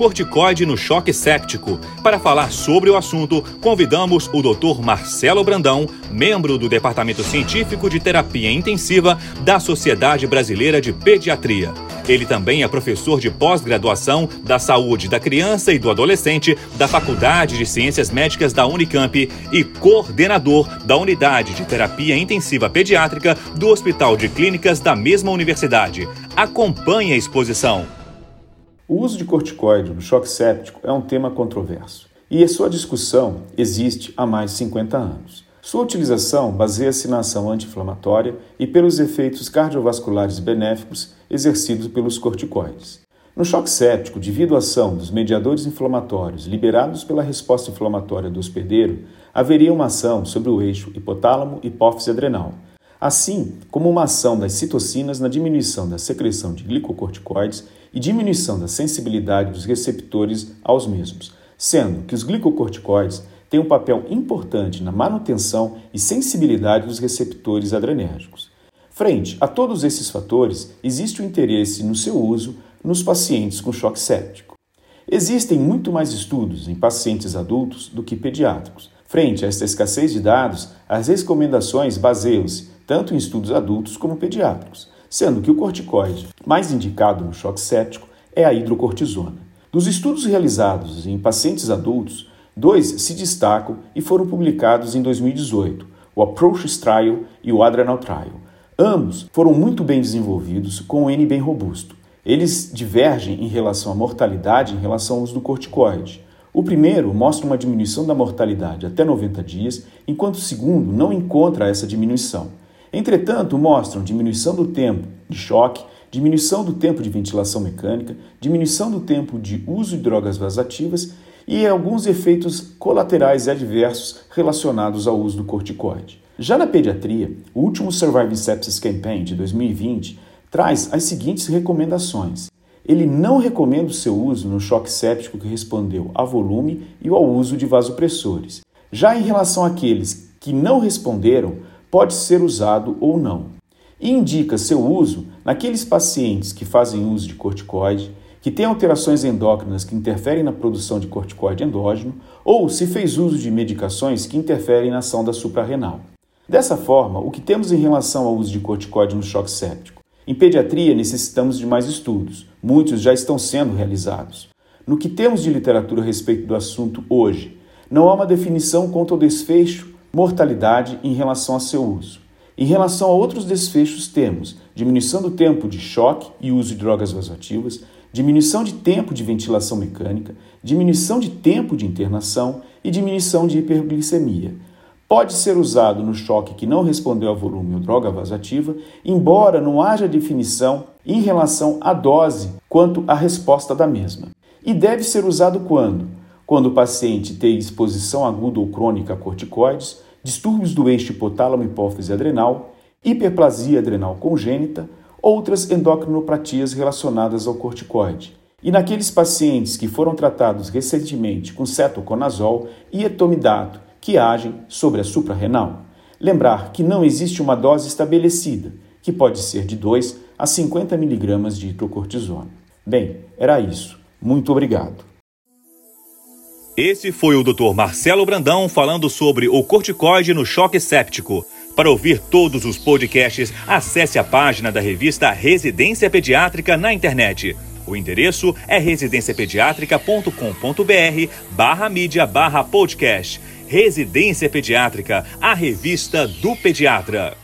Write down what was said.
corticoide no choque séptico. Para falar sobre o assunto, convidamos o Dr. Marcelo Brandão, membro do Departamento Científico de Terapia Intensiva da Sociedade Brasileira de Pediatria. Ele também é professor de pós-graduação da saúde da criança e do adolescente da Faculdade de Ciências Médicas da Unicamp e coordenador da Unidade de Terapia Intensiva Pediátrica do Hospital de Clínicas da mesma universidade. Acompanhe a exposição. O uso de corticoide no choque séptico é um tema controverso e a sua discussão existe há mais de 50 anos. Sua utilização baseia-se na ação anti-inflamatória e pelos efeitos cardiovasculares benéficos exercidos pelos corticoides. No choque séptico, devido à ação dos mediadores inflamatórios liberados pela resposta inflamatória do hospedeiro, haveria uma ação sobre o eixo hipotálamo-hipófise adrenal, assim como uma ação das citocinas na diminuição da secreção de glicocorticoides e diminuição da sensibilidade dos receptores aos mesmos, sendo que os glicocorticoides tem um papel importante na manutenção e sensibilidade dos receptores adrenérgicos. Frente a todos esses fatores, existe o interesse no seu uso nos pacientes com choque séptico. Existem muito mais estudos em pacientes adultos do que pediátricos. Frente a esta escassez de dados, as recomendações baseiam-se tanto em estudos adultos como pediátricos, sendo que o corticoide mais indicado no choque séptico é a hidrocortisona. Dos estudos realizados em pacientes adultos, Dois se destacam e foram publicados em 2018, o Approaches Trial e o Adrenal Trial. Ambos foram muito bem desenvolvidos com um N bem robusto. Eles divergem em relação à mortalidade em relação ao uso do corticoide. O primeiro mostra uma diminuição da mortalidade até 90 dias, enquanto o segundo não encontra essa diminuição. Entretanto, mostram diminuição do tempo de choque, diminuição do tempo de ventilação mecânica, diminuição do tempo de uso de drogas vasativas e alguns efeitos colaterais adversos relacionados ao uso do corticoide. Já na pediatria, o último Surviving Sepsis Campaign de 2020 traz as seguintes recomendações. Ele não recomenda o seu uso no choque séptico que respondeu a volume e ao uso de vasopressores. Já em relação àqueles que não responderam, pode ser usado ou não. E indica seu uso naqueles pacientes que fazem uso de corticoide, que tem alterações endócrinas que interferem na produção de corticoide endógeno, ou se fez uso de medicações que interferem na ação da suprarrenal. Dessa forma, o que temos em relação ao uso de corticoide no choque séptico? Em pediatria, necessitamos de mais estudos, muitos já estão sendo realizados. No que temos de literatura a respeito do assunto hoje, não há uma definição quanto ao desfecho, mortalidade em relação a seu uso. Em relação a outros desfechos, temos diminuição do tempo de choque e uso de drogas vasoativas, diminuição de tempo de ventilação mecânica, diminuição de tempo de internação e diminuição de hiperglicemia. Pode ser usado no choque que não respondeu a volume ou droga vasativa, embora não haja definição em relação à dose quanto à resposta da mesma. E deve ser usado quando? Quando o paciente tem exposição aguda ou crônica a corticoides, distúrbios do eixo hipotálamo-hipófise adrenal, hiperplasia adrenal congênita outras endocrinopatias relacionadas ao corticoide. E naqueles pacientes que foram tratados recentemente com cetoconazol e etomidato, que agem sobre a suprarrenal. Lembrar que não existe uma dose estabelecida, que pode ser de 2 a 50 mg de hidrocortisona. Bem, era isso. Muito obrigado. Esse foi o Dr. Marcelo Brandão falando sobre o corticoide no choque séptico. Para ouvir todos os podcasts, acesse a página da revista Residência Pediátrica na internet. O endereço é residenciapediatrica.com.br barra mídia barra podcast. Residência Pediátrica, a revista do pediatra.